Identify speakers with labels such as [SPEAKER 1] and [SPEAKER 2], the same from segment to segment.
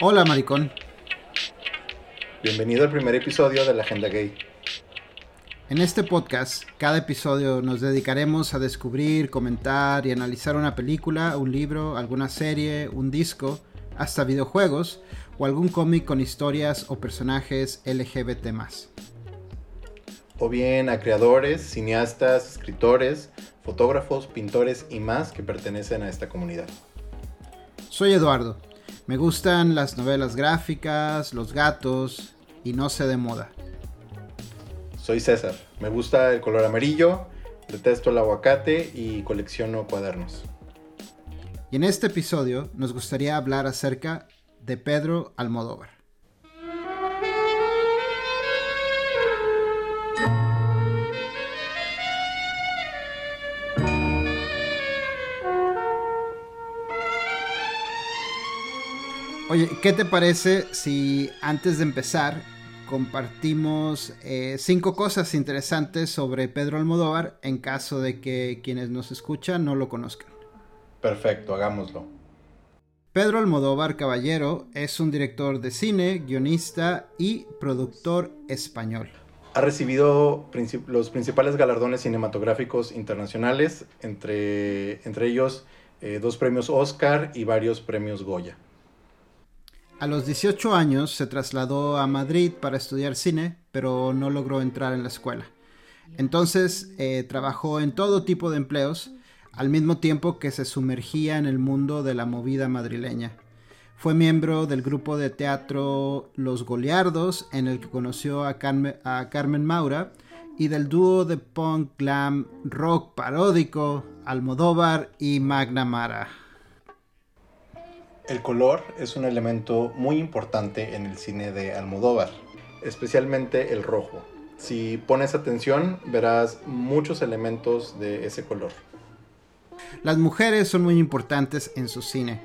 [SPEAKER 1] Hola, maricón.
[SPEAKER 2] Bienvenido al primer episodio de la Agenda Gay.
[SPEAKER 1] En este podcast, cada episodio nos dedicaremos a descubrir, comentar y analizar una película, un libro, alguna serie, un disco, hasta videojuegos o algún cómic con historias o personajes LGBT
[SPEAKER 2] O bien a creadores, cineastas, escritores, fotógrafos, pintores y más que pertenecen a esta comunidad.
[SPEAKER 1] Soy Eduardo me gustan las novelas gráficas, los gatos y no sé de moda.
[SPEAKER 2] Soy César. Me gusta el color amarillo, detesto el aguacate y colecciono cuadernos.
[SPEAKER 1] Y en este episodio nos gustaría hablar acerca de Pedro Almodóvar. Oye, ¿qué te parece si antes de empezar compartimos eh, cinco cosas interesantes sobre Pedro Almodóvar en caso de que quienes nos escuchan no lo conozcan?
[SPEAKER 2] Perfecto, hagámoslo.
[SPEAKER 1] Pedro Almodóvar Caballero es un director de cine, guionista y productor español.
[SPEAKER 2] Ha recibido los principales galardones cinematográficos internacionales, entre, entre ellos eh, dos premios Oscar y varios premios Goya.
[SPEAKER 1] A los 18 años se trasladó a Madrid para estudiar cine, pero no logró entrar en la escuela. Entonces eh, trabajó en todo tipo de empleos, al mismo tiempo que se sumergía en el mundo de la movida madrileña. Fue miembro del grupo de teatro Los Goliardos, en el que conoció a, a Carmen Maura, y del dúo de punk glam rock paródico Almodóvar y Magna Mara.
[SPEAKER 2] El color es un elemento muy importante en el cine de Almodóvar, especialmente el rojo. Si pones atención, verás muchos elementos de ese color.
[SPEAKER 1] Las mujeres son muy importantes en su cine.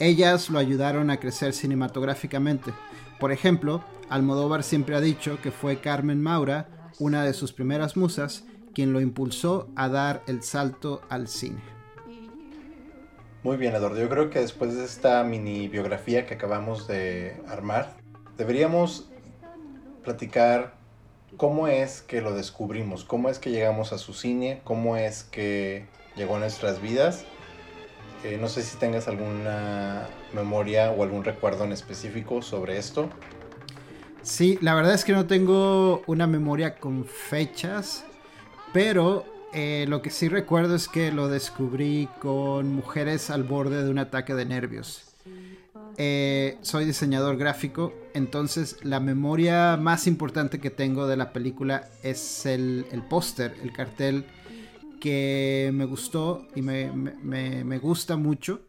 [SPEAKER 1] Ellas lo ayudaron a crecer cinematográficamente. Por ejemplo, Almodóvar siempre ha dicho que fue Carmen Maura, una de sus primeras musas, quien lo impulsó a dar el salto al cine.
[SPEAKER 2] Muy bien, Eduardo. Yo creo que después de esta mini biografía que acabamos de armar, deberíamos platicar cómo es que lo descubrimos, cómo es que llegamos a su cine, cómo es que llegó a nuestras vidas. Eh, no sé si tengas alguna memoria o algún recuerdo en específico sobre esto.
[SPEAKER 1] Sí, la verdad es que no tengo una memoria con fechas, pero eh, lo que sí recuerdo es que lo descubrí con mujeres al borde de un ataque de nervios. Eh, soy diseñador gráfico, entonces la memoria más importante que tengo de la película es el, póster, el cartel que me gustó y me, gusta mucho.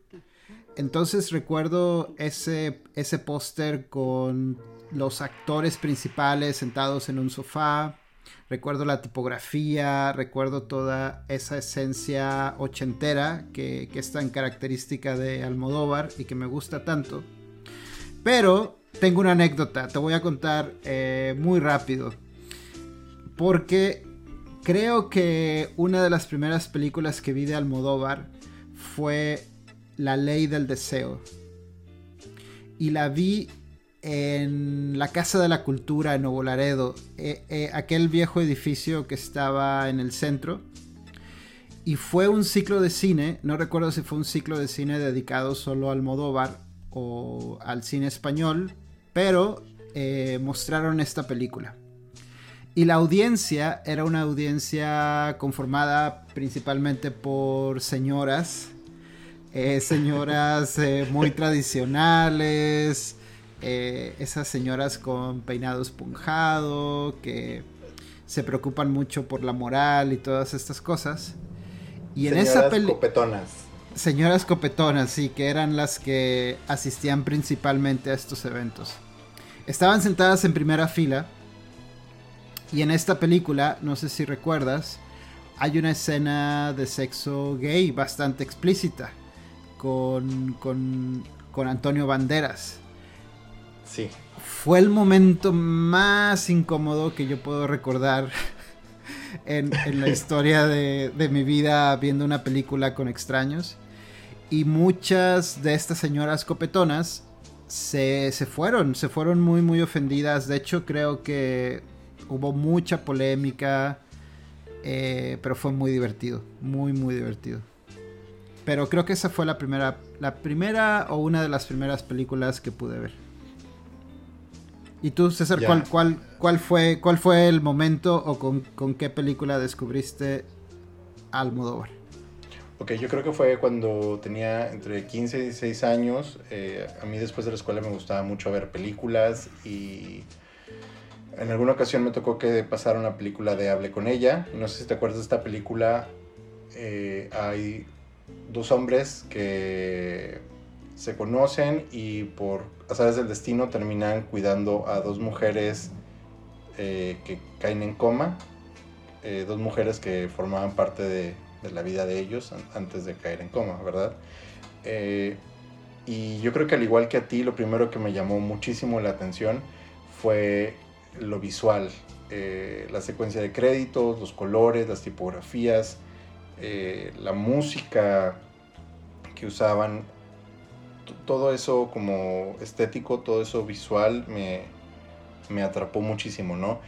[SPEAKER 1] Entonces recuerdo ese, ese póster con los actores principales sentados en un sofá, Recuerdo la tipografía, recuerdo toda esa esencia ochentera que, es tan característica de Almodóvar y que me gusta tanto. Pero tengo una anécdota, te voy a contar eh, muy rápido. Porque creo que una de las primeras películas que vi de Almodóvar fue La ley del deseo. Y la vi en la Casa de la Cultura en Nuevo Laredo, eh, eh, aquel viejo edificio que estaba en el centro. Y fue un ciclo de cine, no recuerdo si fue un ciclo de cine dedicado solo al Modóvar o al cine español, pero eh, mostraron esta película. Y la audiencia era una audiencia conformada principalmente por señoras, señoras muy tradicionales, eh, esas señoras con peinado esponjado, que se preocupan mucho por la moral y todas estas cosas.
[SPEAKER 2] Y en esa película... copetonas.
[SPEAKER 1] Señoras copetonas, sí, que eran las que asistían principalmente a estos eventos. Estaban sentadas en primera fila. Y en esta película, no sé si recuerdas, hay una escena de sexo gay bastante explícita con, con, con Antonio Banderas.
[SPEAKER 2] Sí.
[SPEAKER 1] Fue el momento más incómodo que yo puedo recordar en, la historia de, mi vida viendo una película con extraños. Y muchas de estas señoras copetonas se, se fueron, se fueron muy, muy ofendidas. De hecho, creo que hubo mucha polémica, eh, pero fue muy divertido, muy, muy divertido. Pero creo que esa fue la primera, la primera o una de las primeras películas que pude ver. ¿Y tú, César, cuál, cuál, cuál, fue, cuál fue el momento o con, con qué película descubriste Almodóvar?
[SPEAKER 2] Ok, yo creo que fue cuando tenía entre 15 y 16 años. Eh, a mí después de la escuela me gustaba mucho ver películas y en alguna ocasión me tocó que pasara una película de Hable con ella. No sé si te acuerdas de esta película. Eh, hay dos hombres que se conocen y por azares del destino terminan cuidando a dos mujeres eh, que caen en coma. dos mujeres que formaban parte de, la vida de ellos antes de caer en coma, ¿verdad? Eh, y yo creo que al igual que a ti, lo primero que me llamó muchísimo la atención fue lo visual, eh, la secuencia de créditos, los colores, las tipografías, eh, la música que usaban, todo eso como estético, todo eso visual me, me atrapó muchísimo, ¿no?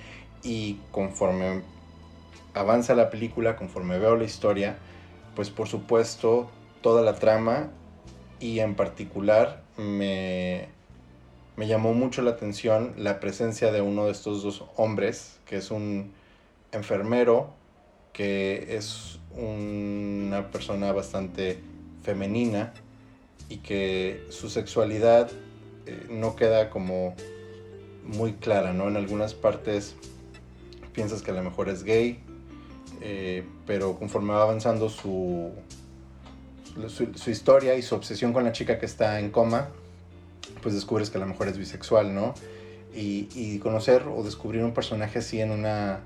[SPEAKER 2] Y conforme avanza la película, conforme veo la historia, pues por supuesto toda la trama y en particular me, me llamó mucho la atención la presencia de uno de estos dos hombres, que es un enfermero, que es una persona bastante femenina y que su sexualidad eh, no queda como muy clara, ¿no? En algunas partes piensas que a lo mejor es gay, eh, pero conforme va avanzando su, su, historia y su obsesión con la chica que está en coma, pues descubres que a lo mejor es bisexual, ¿no? Y, conocer o descubrir un personaje así en una,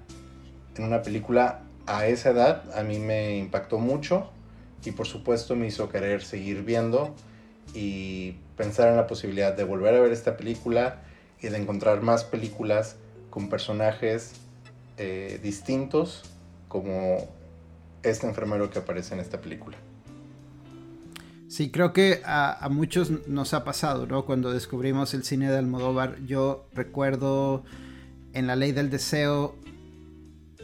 [SPEAKER 2] en una película a esa edad a mí me impactó mucho y por supuesto me hizo querer seguir viendo y pensar en la posibilidad de volver a ver esta película y de encontrar más películas con personajes eh, distintos como este enfermero que aparece en esta película.
[SPEAKER 1] Sí, creo que a, muchos nos ha pasado, ¿no? Cuando descubrimos el cine de Almodóvar, yo recuerdo en La Ley del Deseo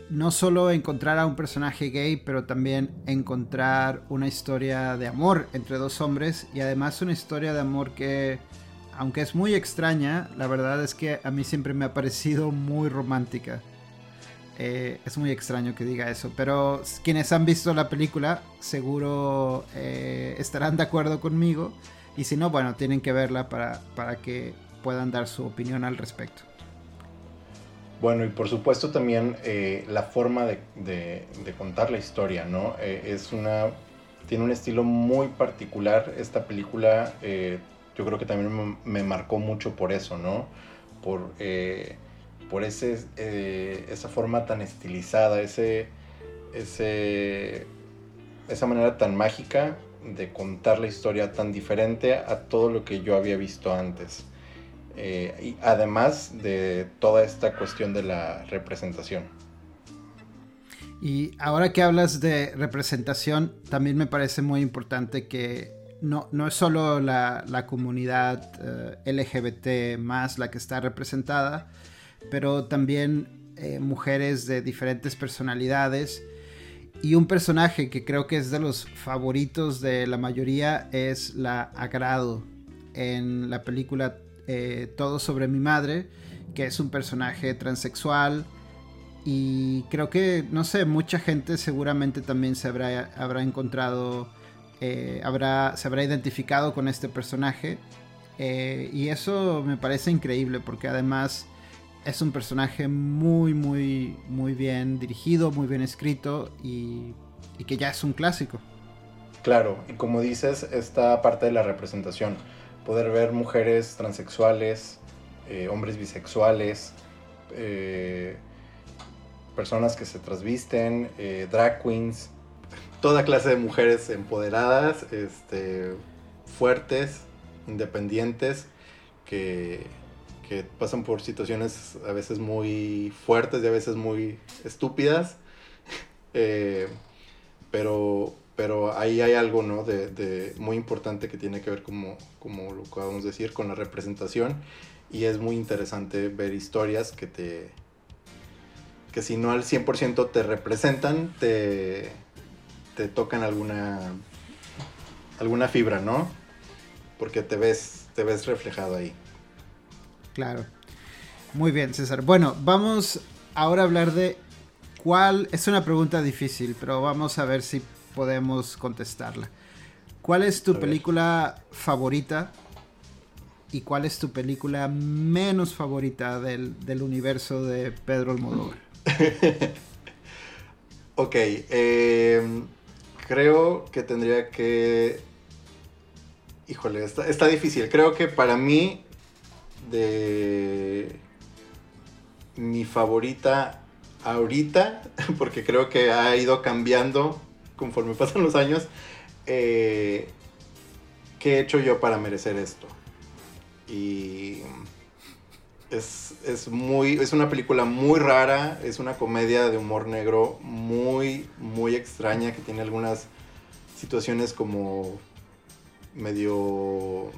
[SPEAKER 1] no solo encontrar a un personaje gay, pero también encontrar una historia de amor entre dos hombres y además una historia de amor que, aunque es muy extraña, la verdad es que a mí siempre me ha parecido muy romántica. Eh, es muy extraño que diga eso, pero quienes han visto la película seguro eh, estarán de acuerdo conmigo y si no, bueno, tienen que verla para, para que puedan dar su opinión al respecto.
[SPEAKER 2] Bueno, y por supuesto también eh, la forma de, contar la historia, ¿no? es una, tiene un estilo muy particular. Esta película yo creo que también me, marcó mucho por eso, ¿no? Por por ese, eh, esa forma tan estilizada, ese, ese, esa manera tan mágica de contar la historia tan diferente a todo lo que yo había visto antes. Eh, y además de toda esta cuestión de la representación.
[SPEAKER 1] Y ahora que hablas de representación, también me parece muy importante que no, no es solo la, la comunidad eh, LGBT más la que está representada, pero también eh, mujeres de diferentes personalidades. Y un personaje que creo que es de los favoritos de la mayoría es la Agrado en la película eh, Todo sobre mi madre, que es un personaje transexual. Y creo que, no sé, mucha gente seguramente también se habrá, habrá encontrado, eh, habrá, se habrá identificado con este personaje. y eso me parece increíble porque además es un personaje muy, muy, muy bien dirigido, muy bien escrito y, que ya es un clásico.
[SPEAKER 2] Claro, y como dices, esta parte de la representación, poder ver mujeres transexuales, eh, hombres bisexuales, eh, personas que se trasvisten, eh, drag queens, toda clase de mujeres empoderadas, este, fuertes, independientes, que que pasan por situaciones a veces muy fuertes y a veces muy estúpidas. Pero pero ahí hay algo, ¿no? De, muy importante que tiene que ver, como, como lo acabamos de decir, con la representación. Y es muy interesante ver historias que te... que si no al 100% te representan, te, te tocan alguna... alguna fibra, ¿no? Porque te ves, te ves reflejado ahí.
[SPEAKER 1] Claro. Muy bien, César. Bueno, vamos ahora a hablar de cuál... Es una pregunta difícil, pero vamos a ver si podemos contestarla. ¿Cuál es tu película favorita y cuál es tu película menos favorita del, universo de Pedro Almodóvar?
[SPEAKER 2] ok, em, creo que tendría que... Híjole, está, está difícil. Creo que para mí, de mi favorita ahorita, porque creo que ha ido cambiando conforme pasan los años, eh, ¿qué he hecho yo para merecer esto? Y es, muy, es una película muy rara, es una comedia de humor negro muy, muy extraña que tiene algunas situaciones como medio...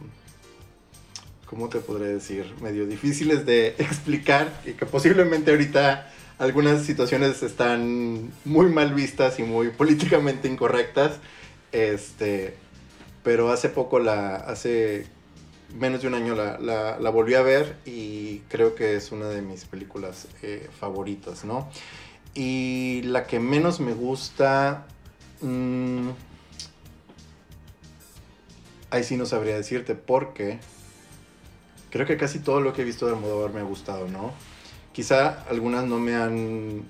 [SPEAKER 2] ¿Cómo te podré decir? Medio difíciles de explicar y que posiblemente ahorita algunas situaciones están muy mal vistas y muy políticamente incorrectas. Este, pero hace poco la, hace menos de un año la, volví a ver y creo que es una de mis películas eh, favoritas, ¿no? Y la que menos me gusta... Mm, ahí sí no sabría decirte porque creo que casi todo lo que he visto de Almodóvar me ha gustado, ¿no? Quizá algunas no me han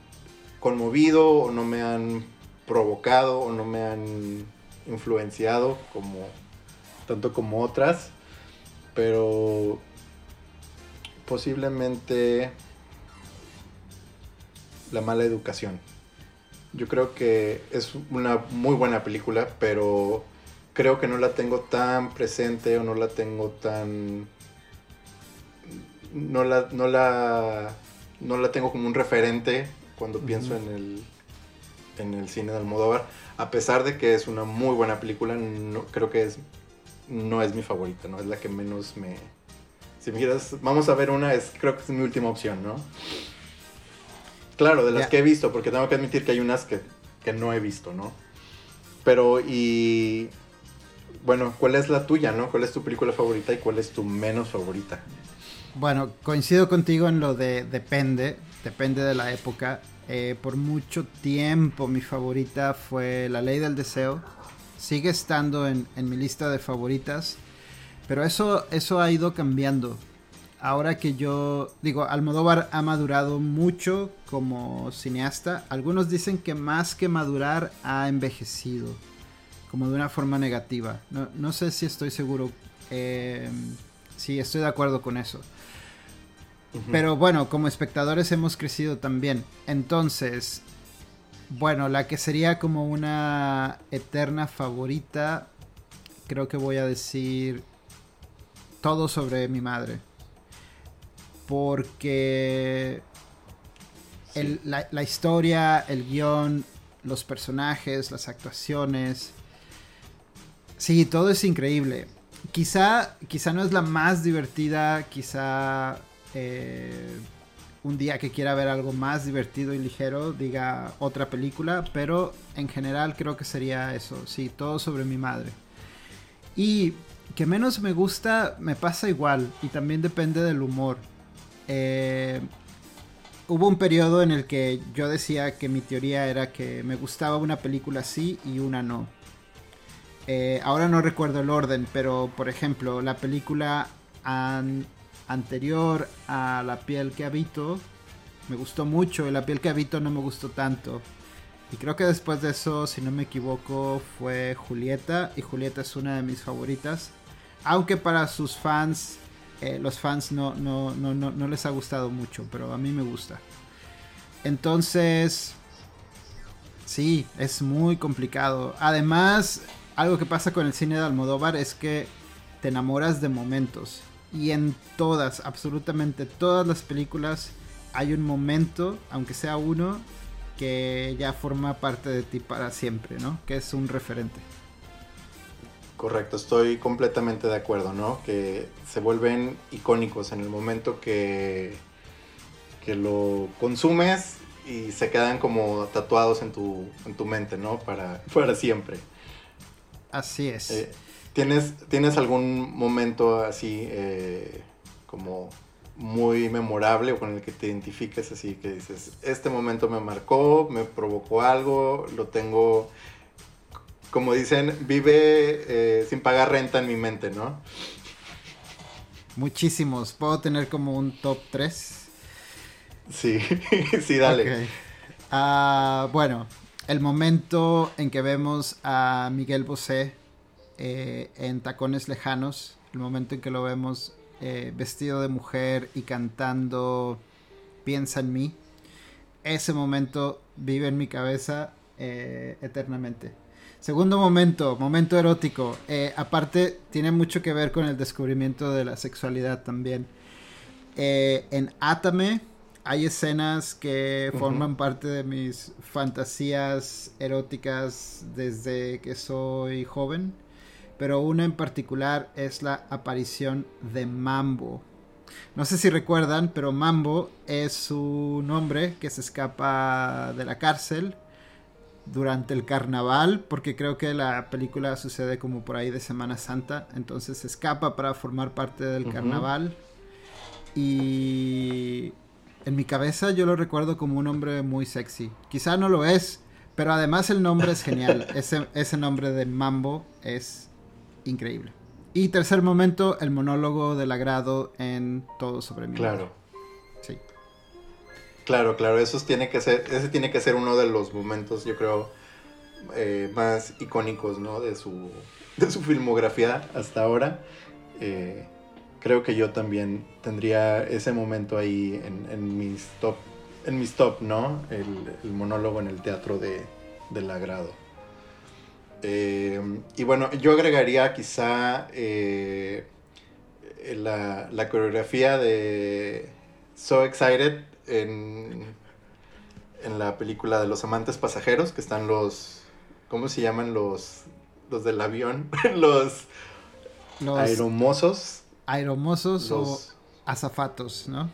[SPEAKER 2] conmovido o no me han provocado o no me han influenciado como tanto como otras, pero posiblemente la mala educación. Yo creo que es una muy buena película, pero creo que no la tengo tan presente o no la tengo tan no la no la no la tengo como un referente cuando pienso en el, en el cine de Almodóvar. A pesar de que es una muy buena película, no, creo que es, no es mi favorita, ¿no? Es la que menos me... Si me quieres, vamos a ver una, es, creo que es mi última opción, ¿no? Claro, de las que he visto, porque tengo que admitir que hay unas que, que no he visto, ¿no? Pero, y... Bueno, ¿cuál es la tuya, no? ¿Cuál es tu película favorita y cuál es tu menos favorita?
[SPEAKER 1] Bueno, coincido contigo en lo de depende, depende de la época. Eh, por mucho tiempo mi favorita fue La Ley del Deseo. Sigue estando en, mi lista de favoritas. Pero eso, eso ha ido cambiando. Ahora que yo digo, Almodóvar ha madurado mucho como cineasta. Algunos dicen que más que madurar ha envejecido. Como de una forma negativa. No, sé si estoy seguro. Eh, sí, estoy de acuerdo con eso. Pero bueno, como espectadores hemos crecido también. Entonces, bueno, la que sería como una eterna favorita, creo que voy a decir todo sobre mi madre. Porque la, la, historia, el guion, los personajes, las actuaciones. Sí, todo es increíble. Quizá, quizá no es la más divertida, quizá eh, un día que quiera ver algo más divertido y ligero, diga otra película, pero en general creo que sería eso, sí, todo sobre mi madre. Y que menos me gusta, me pasa igual, y también depende del humor. Eh, hubo un periodo en el que yo decía que mi teoría era que me gustaba una película sí y una no. Eh, ahora no recuerdo el orden, pero por ejemplo, la película anterior a La piel que habito me gustó mucho y La piel que habito no me gustó tanto. Y creo que después de eso, si no me equivoco, fue Julieta. Y Julieta es una de mis favoritas. Aunque para sus fans, eh, los fans no, no, no, no, les ha gustado mucho, pero a mí me gusta. Entonces, sí, es muy complicado. Además, algo que pasa con el cine de Almodóvar es que te enamoras de momentos. Y en todas, absolutamente todas las películas hay un momento, aunque sea uno, que ya forma parte de ti para siempre, ¿no? Que es un referente.
[SPEAKER 2] Correcto, estoy completamente de acuerdo, ¿no? Que se vuelven icónicos en el momento que, que lo consumes y se quedan como tatuados en tu, en tu mente, ¿no? Para, para siempre.
[SPEAKER 1] Así es.
[SPEAKER 2] Eh, ¿tienes, ¿Tienes algún momento así eh, como muy memorable o con el que te identifiques así que dices, este momento me marcó, me provocó algo, lo tengo, como dicen, vive eh, sin pagar renta en mi mente, ¿no?
[SPEAKER 1] Muchísimos, puedo tener como un top 3.
[SPEAKER 2] Sí, sí, dale.
[SPEAKER 1] Ah, bueno, el momento en que vemos a Miguel Bosé eh, en Tacones Lejanos, el momento en que lo vemos eh, vestido de mujer y cantando Piensa en mí, ese momento vive en mi cabeza eh, eternamente. Segundo momento, momento erótico. Aparte, tiene mucho que ver con el descubrimiento de la sexualidad también. en Atame hay escenas que forman parte de mis fantasías eróticas desde que soy joven pero una en particular es la aparición de Mambo. No sé si recuerdan, pero Mambo es un hombre que se escapa de la cárcel durante el carnaval, porque creo que la película sucede como por ahí de Semana Santa, entonces se escapa para formar parte del carnaval. Y en mi cabeza yo lo recuerdo como un hombre muy sexy. Quizá no lo es, pero además el nombre es genial. ese, ese nombre de Mambo es increíble. Y tercer momento, el monólogo del agrado en Todo sobre mí.
[SPEAKER 2] Claro. Sí. Claro, claro, eso tiene que ser, ese tiene que ser uno de los momentos, yo creo, eh, más icónicos, ¿no? De su, de su filmografía hasta ahora. Eh, creo que yo también tendría ese momento ahí en, mis top, en mis top, ¿no? El, monólogo en el teatro de, del agrado. Eh, y bueno, yo agregaría quizá eh, la, coreografía de So Excited en, en, la película de Los Amantes Pasajeros, que están los, ¿cómo se llaman los, los del avión? los, los aeromosos.
[SPEAKER 1] Aeromosos o azafatos, ¿no?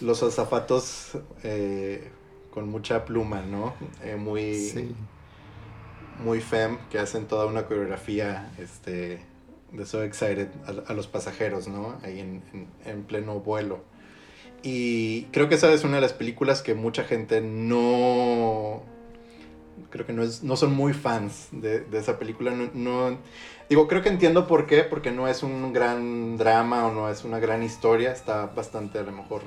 [SPEAKER 2] Los azafatos eh, con mucha pluma, ¿no? muy muy fem que hacen toda una coreografía este, de So Excited a, los pasajeros, ¿no? Ahí en, pleno vuelo. Y creo que esa es una de las películas que mucha gente no... Creo que no, es, no son muy fans de, esa película. No, digo, creo que entiendo por qué, porque no es un gran drama o no es una gran historia. Está bastante a lo mejor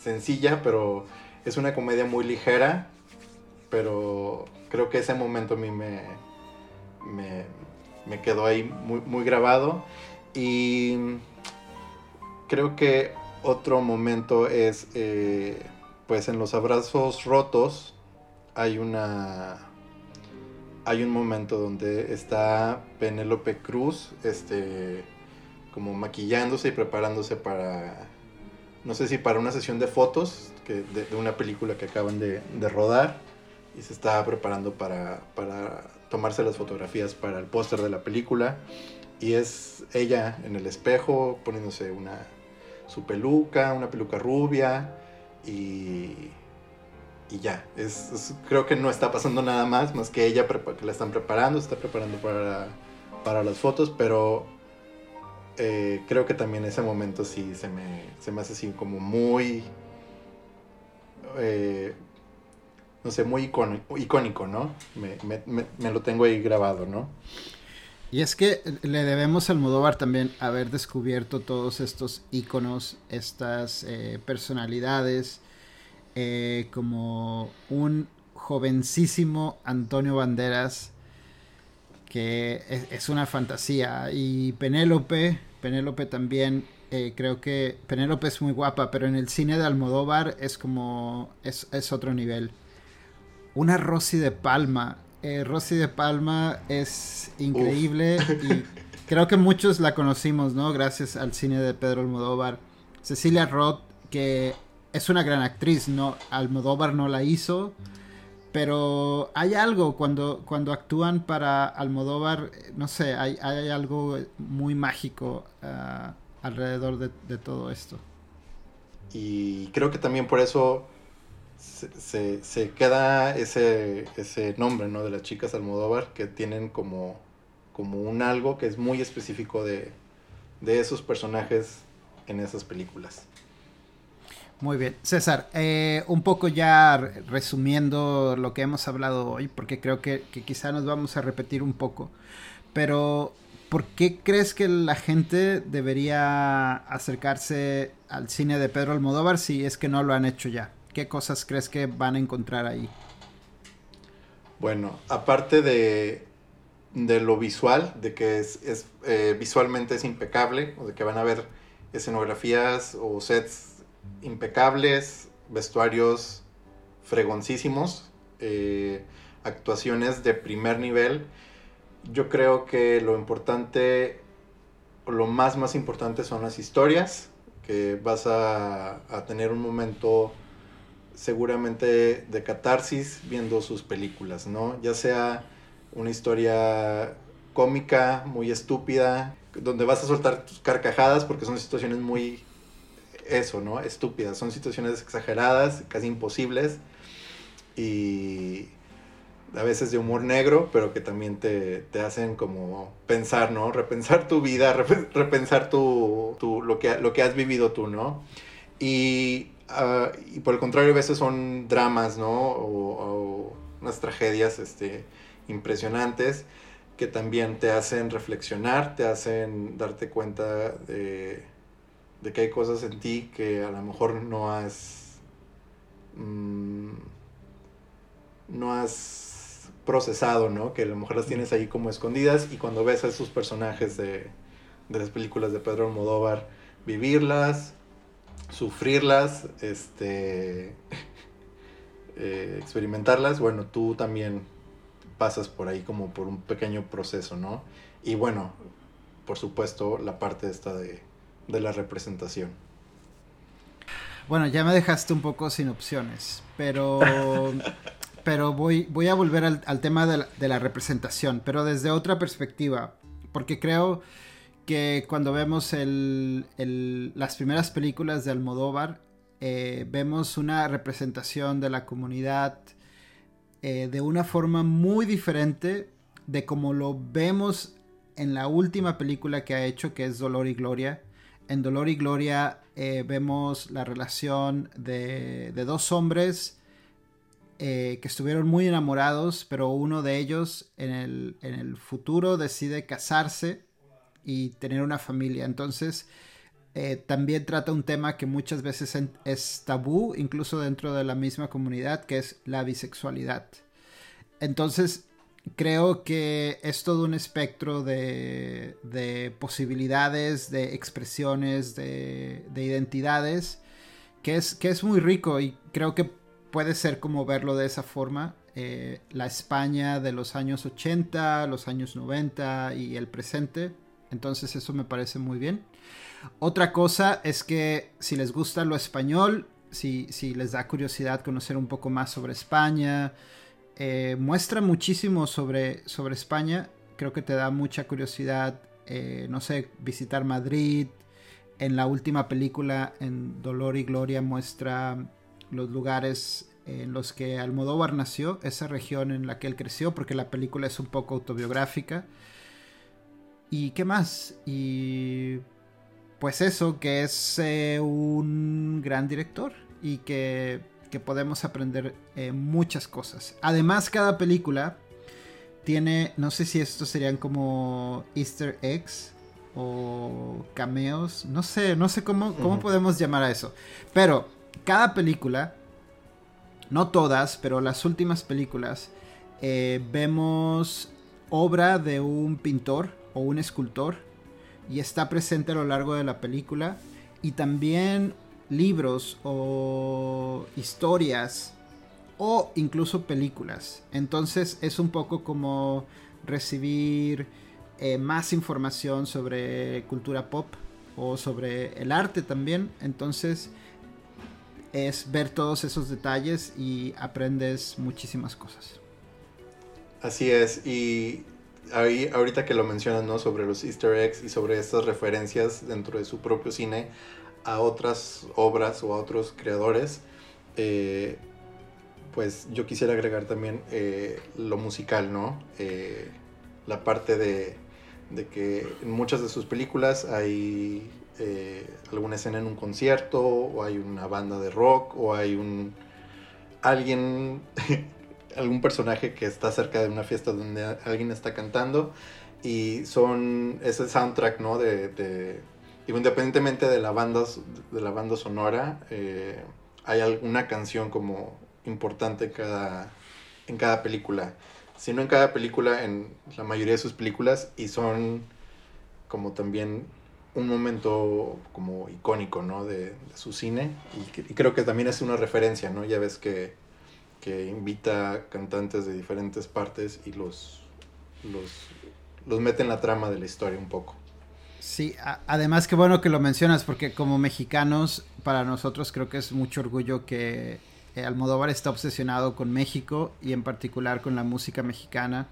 [SPEAKER 2] sencilla, pero es una comedia muy ligera. Pero creo que ese momento a mí me, me, quedó ahí muy, muy grabado. Y creo que otro momento es, eh, pues en los abrazos rotos hay una... Hay un momento donde está Penélope Cruz, este, como maquillándose y preparándose para, no sé si para una sesión de fotos que, de, una película que acaban de, de rodar y se está preparando para, para tomarse las fotografías para el póster de la película. Y es ella en el espejo poniéndose una, su peluca, una peluca rubia y, y ya. Es, creo que no está pasando nada más, más que ella que la están preparando, está preparando para, para las fotos, pero eh, creo que también ese momento sí se me, se me hace así como muy... Eh, no sé, muy icónico, ¿no? Me, lo tengo ahí grabado, ¿no?
[SPEAKER 1] Y es que le debemos al Almodóvar también haber descubierto todos estos iconos, estas eh, personalidades, eh, como un jovencísimo Antonio Banderas, que es, una fantasía, y Penélope, Penélope también, eh, creo que Penélope es muy guapa, pero en el cine de Almodóvar es como, es, es otro nivel una Rosy de Palma. Eh, Rosy de Palma es increíble y creo que muchos la conocimos, ¿no? Gracias al cine de Pedro Almodóvar. Cecilia Roth, que es una gran actriz, ¿no? Almodóvar no la hizo, Pero hay algo cuando, cuando actúan para Almodóvar, no sé, hay, algo muy mágico ah, alrededor de, todo esto.
[SPEAKER 2] Y creo que también por eso se, queda ese, ese nombre, ¿no? De las chicas Almodóvar, que tienen como, como un algo que es muy específico de, de esos personajes en esas películas.
[SPEAKER 1] Muy bien. César, eh, un poco ya resumiendo lo que hemos hablado hoy, porque creo que, quizá nos vamos a repetir un poco, pero ¿por qué crees que la gente debería acercarse al cine de Pedro Almodóvar si es que no lo han hecho ya? ¿Qué cosas crees que van a encontrar ahí?
[SPEAKER 2] Bueno, aparte de, de lo visual, de que es, eh, visualmente es impecable, o de que van a ver escenografías o sets impecables, vestuarios fregoncísimos, eh, actuaciones de primer nivel. Yo creo que lo importante, lo más más importante son las historias, que vas a, a tener un momento seguramente de catarsis viendo sus películas, ¿no? Ya sea una historia cómica, muy estúpida, donde vas a soltar tus carcajadas porque son situaciones muy eso, ¿no? Estúpidas. Son situaciones exageradas, casi imposibles y a veces de humor negro, pero que también te, hacen como pensar, ¿no? Repensar tu vida, repensar tu, lo, que, lo que has vivido tú, ¿no? Y, ah, y, por el contrario, a veces son dramas, ¿no? O, unas tragedias este, impresionantes que también te hacen reflexionar, te hacen darte cuenta de de que hay cosas en ti que a lo mejor no has mm, no has procesado, ¿no? Que a lo mejor las tienes ahí como escondidas y cuando ves a esos personajes de, las películas de Pedro Almodóvar vivirlas, sufrirlas, este eh, experimentarlas, bueno, tú también pasas por ahí como por un pequeño proceso, ¿no? Y bueno, por supuesto, la parte esta de de la representación.
[SPEAKER 1] Bueno, ya me dejaste un poco sin opciones, pero, pero voy, voy a volver al, tema de la, representación, pero desde otra perspectiva, porque creo que cuando vemos las primeras películas de Almodóvar, eh, vemos una representación de la comunidad eh, de una forma muy diferente de como lo vemos en la última película que ha hecho, que es Dolor y Gloria, en Dolor y Gloria eh, vemos la relación de, dos hombres eh, que estuvieron muy enamorados, pero uno de ellos en el, futuro decide casarse y tener una familia. Entonces, eh, también trata un tema que muchas veces es tabú, incluso dentro de la misma comunidad, que es la bisexualidad. Entonces, creo que es todo un espectro de, posibilidades, de expresiones, de, identidades, que es, que es muy rico y creo que puede ser como verlo de esa forma. Eh, la España de los años 80, los años 90 y el presente. Entonces eso me parece muy bien. Otra cosa es que si les gusta lo español, si, si les da curiosidad conocer un poco más sobre España, eh, muestra muchísimo sobre, sobre España. Creo que te da mucha curiosidad, eh, no sé, visitar Madrid. En la última película, en Dolor y Gloria, muestra los lugares en los que Almodóvar nació, esa región en la que él creció, porque la película es un poco autobiográfica. ¿Y qué más? Y pues eso, que es eh, un gran director y que que podemos aprender eh, muchas cosas. Además, cada película tiene, no sé si estos serían como easter eggs o cameos, no sé, no sé cómo, cómo podemos llamar a eso. Pero cada película, no todas, pero las últimas películas, eh, vemos obra de un pintor o un escultor y está presente a lo largo de la película. Y también libros o historias o incluso películas. Entonces es un poco como recibir eh, más información sobre cultura pop o sobre el arte también. Entonces es ver todos esos detalles y aprendes muchísimas cosas.
[SPEAKER 2] Así es, y ahí, ahorita que lo mencionas, ¿no? Sobre los easter eggs y sobre estas referencias dentro de su propio cine a otras obras o a otros creadores, eh, pues yo quisiera agregar también eh, lo musical, ¿no? Eh, la parte de, que en muchas de sus películas hay alguna escena en un concierto, o hay una banda de rock, o hay un alguien algún personaje que está cerca de una fiesta donde alguien está cantando y son ese soundtrack, ¿no? De independientemente de la banda, de la banda sonora, eh, hay alguna canción como importante en cada, en cada película. Si no en cada película, en la mayoría de sus películas y son como también un momento como icónico, ¿no? De, su cine y, creo que también es una referencia, ¿no? Ya ves que que invita cantantes de diferentes partes y los, los, los mete en la trama de la historia un poco.
[SPEAKER 1] Sí, además que bueno que lo mencionas porque como mexicanos para nosotros creo que es mucho orgullo que eh, Almodóvar está obsesionado con México y en particular con la música mexicana.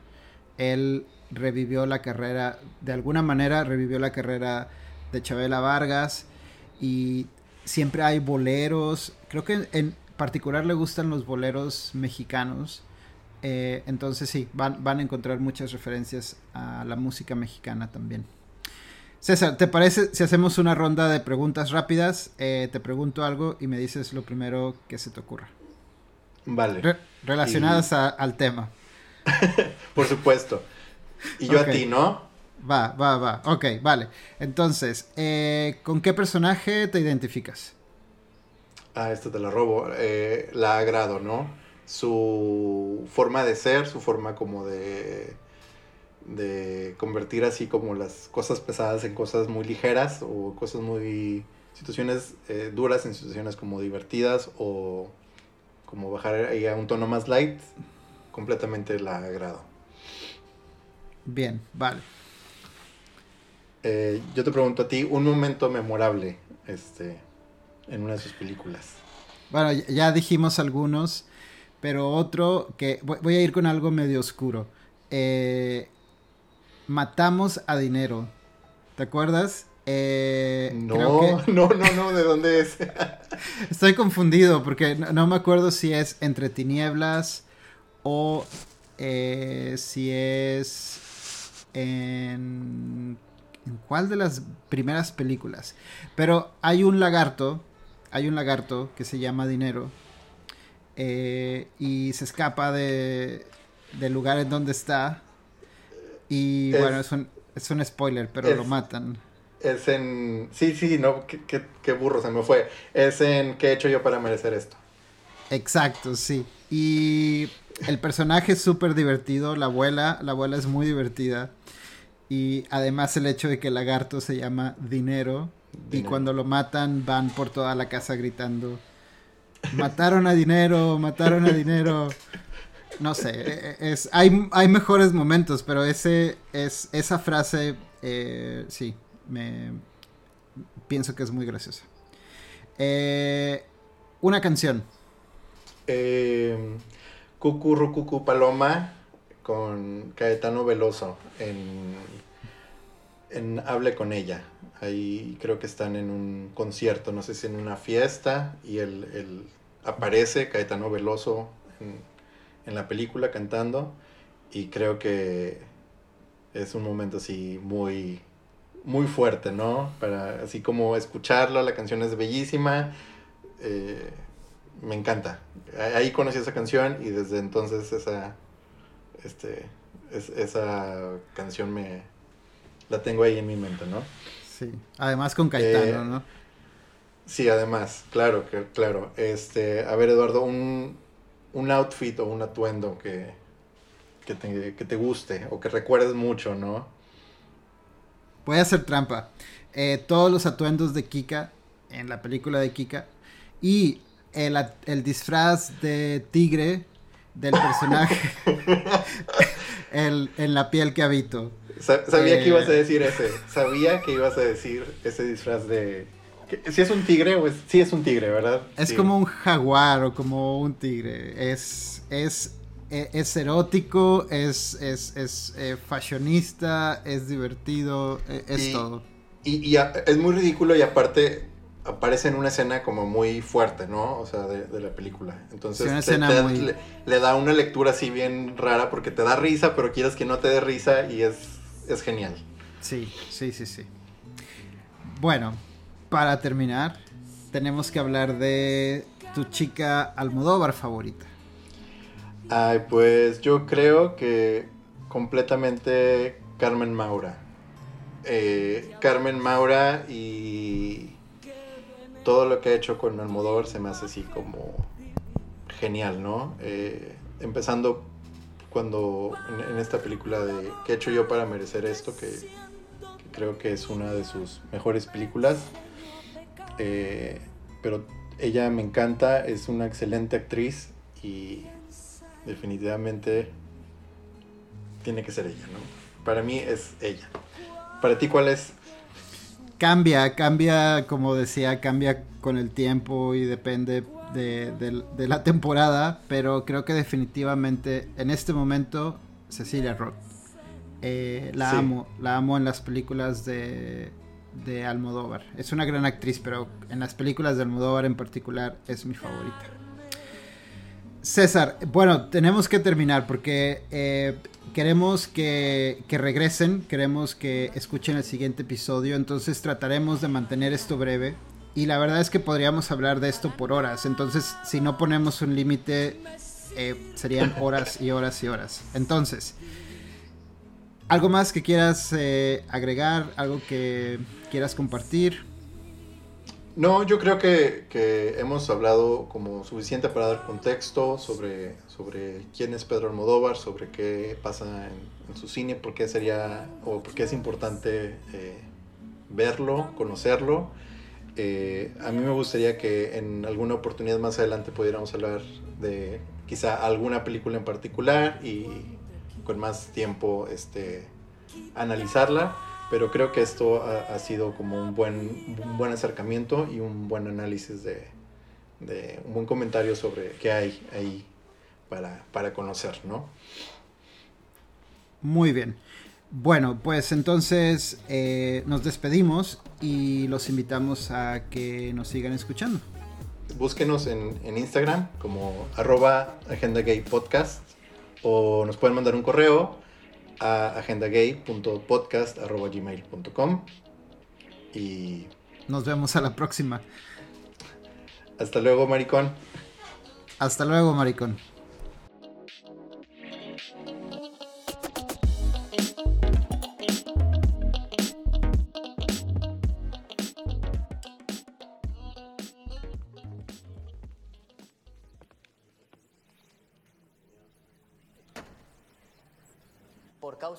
[SPEAKER 1] Él revivió la carrera, de alguna manera revivió la carrera de Chabela Vargas y siempre hay boleros. Creo que en, particular le gustan los boleros mexicanos. Eh, entonces sí, van, van, a encontrar muchas referencias a la música mexicana también. César, ¿te parece si hacemos una ronda de preguntas rápidas? Eh, te pregunto algo y me dices lo primero que se te ocurra.
[SPEAKER 2] Vale.
[SPEAKER 1] relacionadas al tema.
[SPEAKER 2] Por supuesto. Y yo a ti, ¿no?
[SPEAKER 1] Va, va, va. Ok, vale. Entonces, eh, ¿con qué personaje te identificas?
[SPEAKER 2] ah, esto te la robo, eh, la agrado, ¿no? Su forma de ser, su forma como de, de convertir así como las cosas pesadas en cosas muy ligeras o cosas muy, situaciones eh, duras en situaciones como divertidas o como bajar ahí a un tono más light, completamente la agrado.
[SPEAKER 1] Bien, vale.
[SPEAKER 2] Eh, yo te pregunto a ti, un momento memorable, este, en una de sus películas.
[SPEAKER 1] Bueno, ya dijimos algunos, pero otro que voy a ir con algo medio oscuro. Eh, matamos a dinero. ¿Te acuerdas?
[SPEAKER 2] Eh, no, no, no, no, ¿de dónde es?
[SPEAKER 1] Estoy confundido porque no, me acuerdo si es entre tinieblas o eh, si es en, en cuál de las primeras películas. Pero hay un lagarto hay un lagarto que se llama Dinero eh, y se escapa de, del lugar en donde está. Y bueno, es un, es un spoiler, pero lo matan.
[SPEAKER 2] Es en. Sí, sí, no, qué, qué, burro se me fue. Es en ¿Qué he hecho yo para merecer esto?
[SPEAKER 1] Exacto, sí. Y el personaje es súper divertido. La abuela, la abuela es muy divertida. Y además el hecho de que el lagarto se llama Dinero y cuando lo matan van por toda la casa gritando, mataron a dinero, mataron a dinero. No sé, e, e, es, hay, hay mejores momentos, pero ese es esa frase, eh, sí, me pienso que es muy graciosa. Eh, una canción.
[SPEAKER 2] Eh, Cucurru Cucu Paloma con Caetano Veloso en, en Hable con ella. Ahí creo que están en un concierto, no sé si en una fiesta, y él, aparece Caetano Veloso en, la película cantando, y creo que es un momento así muy, muy fuerte, ¿no? Para así como escucharlo, la canción es bellísima, eh, me encanta. Ahí conocí esa canción y desde entonces esa, este, esa canción me, la tengo ahí en mi mente, ¿no?
[SPEAKER 1] Sí, además con Caetano, eh, ¿no?
[SPEAKER 2] Sí, además, claro, que, claro. Este, a ver, Eduardo, un, un outfit o un atuendo que, que, te, guste o que recuerdes mucho, ¿no?
[SPEAKER 1] Voy a hacer trampa. Eh, todos los atuendos de Kika en la película de Kika y el, el disfraz de tigre del personaje el, en la piel que habito.
[SPEAKER 2] Sabía que ibas a eh, decir ese. Sabía que ibas a decir ese disfraz de, Si es un tigre, pues sí es un tigre, ¿verdad?
[SPEAKER 1] Es como un jaguar o como un tigre. Es, es, e, es, erótico, es, es, es eh, fashionista, es divertido, e, es todo.
[SPEAKER 2] Y, es muy ridículo y aparte aparece en una escena como muy fuerte, ¿no? O sea, de, la película. Entonces le, da una lectura así bien rara porque te da risa, pero quieres que no te dé risa y es, es genial.
[SPEAKER 1] Sí, sí, sí, sí. Bueno, para terminar, tenemos que hablar de tu chica Almodóvar favorita.
[SPEAKER 2] Ay, pues yo creo que completamente Carmen Maura. Eh, Carmen Maura y todo lo que ha hecho con Almodóvar se me hace así como genial, ¿no? Eh, empezando cuando en, esta película de ¿Qué he hecho yo para merecer esto? Que, que creo que es una de sus mejores películas. Eh, pero ella me encanta, es una excelente actriz y definitivamente tiene que ser ella, ¿no? Para mí es ella. ¿Para ti cuál es?
[SPEAKER 1] Cambia, cambia, como decía, cambia con el tiempo y depende de, la temporada, pero creo que definitivamente en este momento Cecilia Roth. Eh, la amo, la amo en las películas de, de Almodóvar. Es una gran actriz, pero en las películas de Almodóvar en particular es mi favorita. César, bueno, tenemos que terminar porque eh, queremos que, que, regresen, queremos que escuchen el siguiente episodio, entonces trataremos de mantener esto breve. Y la verdad es que podríamos hablar de esto por horas, entonces si no ponemos un límite eh, serían horas y horas y horas. Entonces, ¿algo más que quieras eh, agregar? ¿Algo que quieras compartir?
[SPEAKER 2] No, yo creo que, hemos hablado como suficiente para dar contexto sobre, sobre quién es Pedro Almodóvar, sobre qué pasa en, su cine, por qué sería o por qué es importante eh, verlo, conocerlo. Eh, a mí me gustaría que en alguna oportunidad más adelante pudiéramos hablar de quizá alguna película en particular y con más tiempo este, analizarla pero creo que esto ha, sido como un buen, buen acercamiento y un buen análisis de, un buen comentario sobre qué hay ahí para, conocer, ¿no?
[SPEAKER 1] Muy bien. Bueno, pues entonces eh, nos despedimos y los invitamos a que nos sigan escuchando.
[SPEAKER 2] Búsquenos en, en Instagram como arroba agenda gay podcast o nos pueden mandar un correo a agendagay.podcast.gmail.com y
[SPEAKER 1] nos vemos a la próxima.
[SPEAKER 2] Hasta luego, maricón.
[SPEAKER 1] Hasta luego, maricón.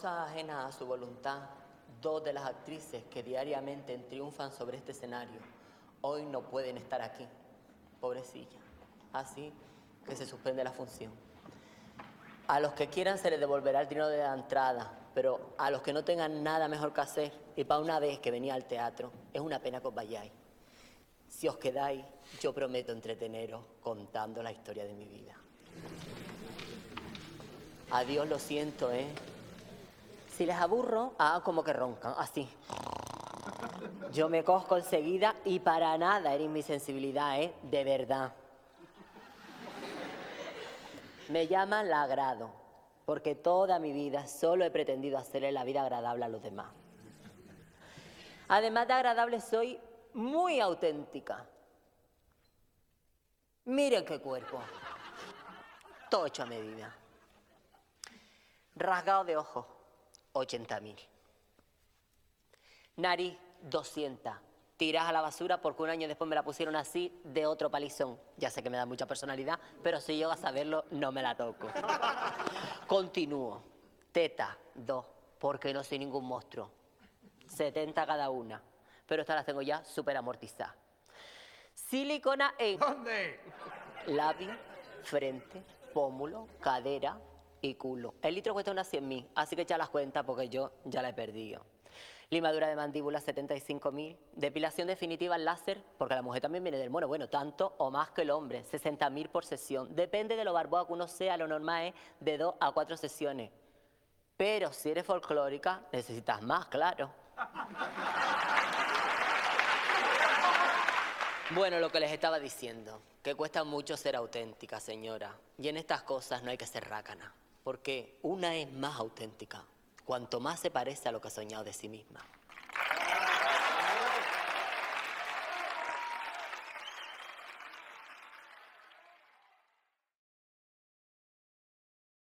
[SPEAKER 3] A su voluntad, dos de las actrices que diariamente triunfan sobre este escenario hoy no pueden estar aquí. Pobrecilla. Así que se suspende la función. A los que quieran se les devolverá el dinero de la entrada, pero a los que no tengan nada mejor que hacer, y para una vez que venía al teatro, es una pena que os vayáis. Si os quedáis, yo prometo entreteneros contando la historia de mi vida. Adiós, lo siento, ¿eh? Si les aburro, ah, como que roncan, así. Yo me cojo enseguida y para nada eres mi sensibilidad, ¿eh? De verdad. Me llaman la agrado, porque toda mi vida solo he pretendido hacerle la vida agradable a los demás. Además de agradable, soy muy auténtica. Miren qué cuerpo. Todo hecho a medida. Rasgado de ojos 80.000. Nariz, 200. Tiras a la basura porque un año después me la pusieron así de otro palizón. Ya sé que me da mucha personalidad, pero si yo a saberlo, no me la toco. Continúo. Teta, 2, porque no soy ningún monstruo. 70 cada una. Pero estas las tengo ya súper amortizadas. Silicona en...
[SPEAKER 4] ¿Dónde?
[SPEAKER 3] Labio, frente, pómulo, cadera, El litro cuesta unas 100 mil, así que echa las cuentas porque yo ya la he perdido. Limadura de mandíbula 75.000. Depilación definitiva láser, porque la mujer también viene del mono. Bueno, tanto o más que el hombre, 60.000 por sesión. Depende de lo barboa que uno sea, lo normal es de 2 a 4 sesiones. Pero si eres folclórica, necesitas más, claro. Bueno, lo que les estaba diciendo, que cuesta mucho ser auténtica, señora. Y en estas cosas no hay que ser rácana, porque una es más auténtica, cuanto más se parece a lo que ha soñado de sí misma.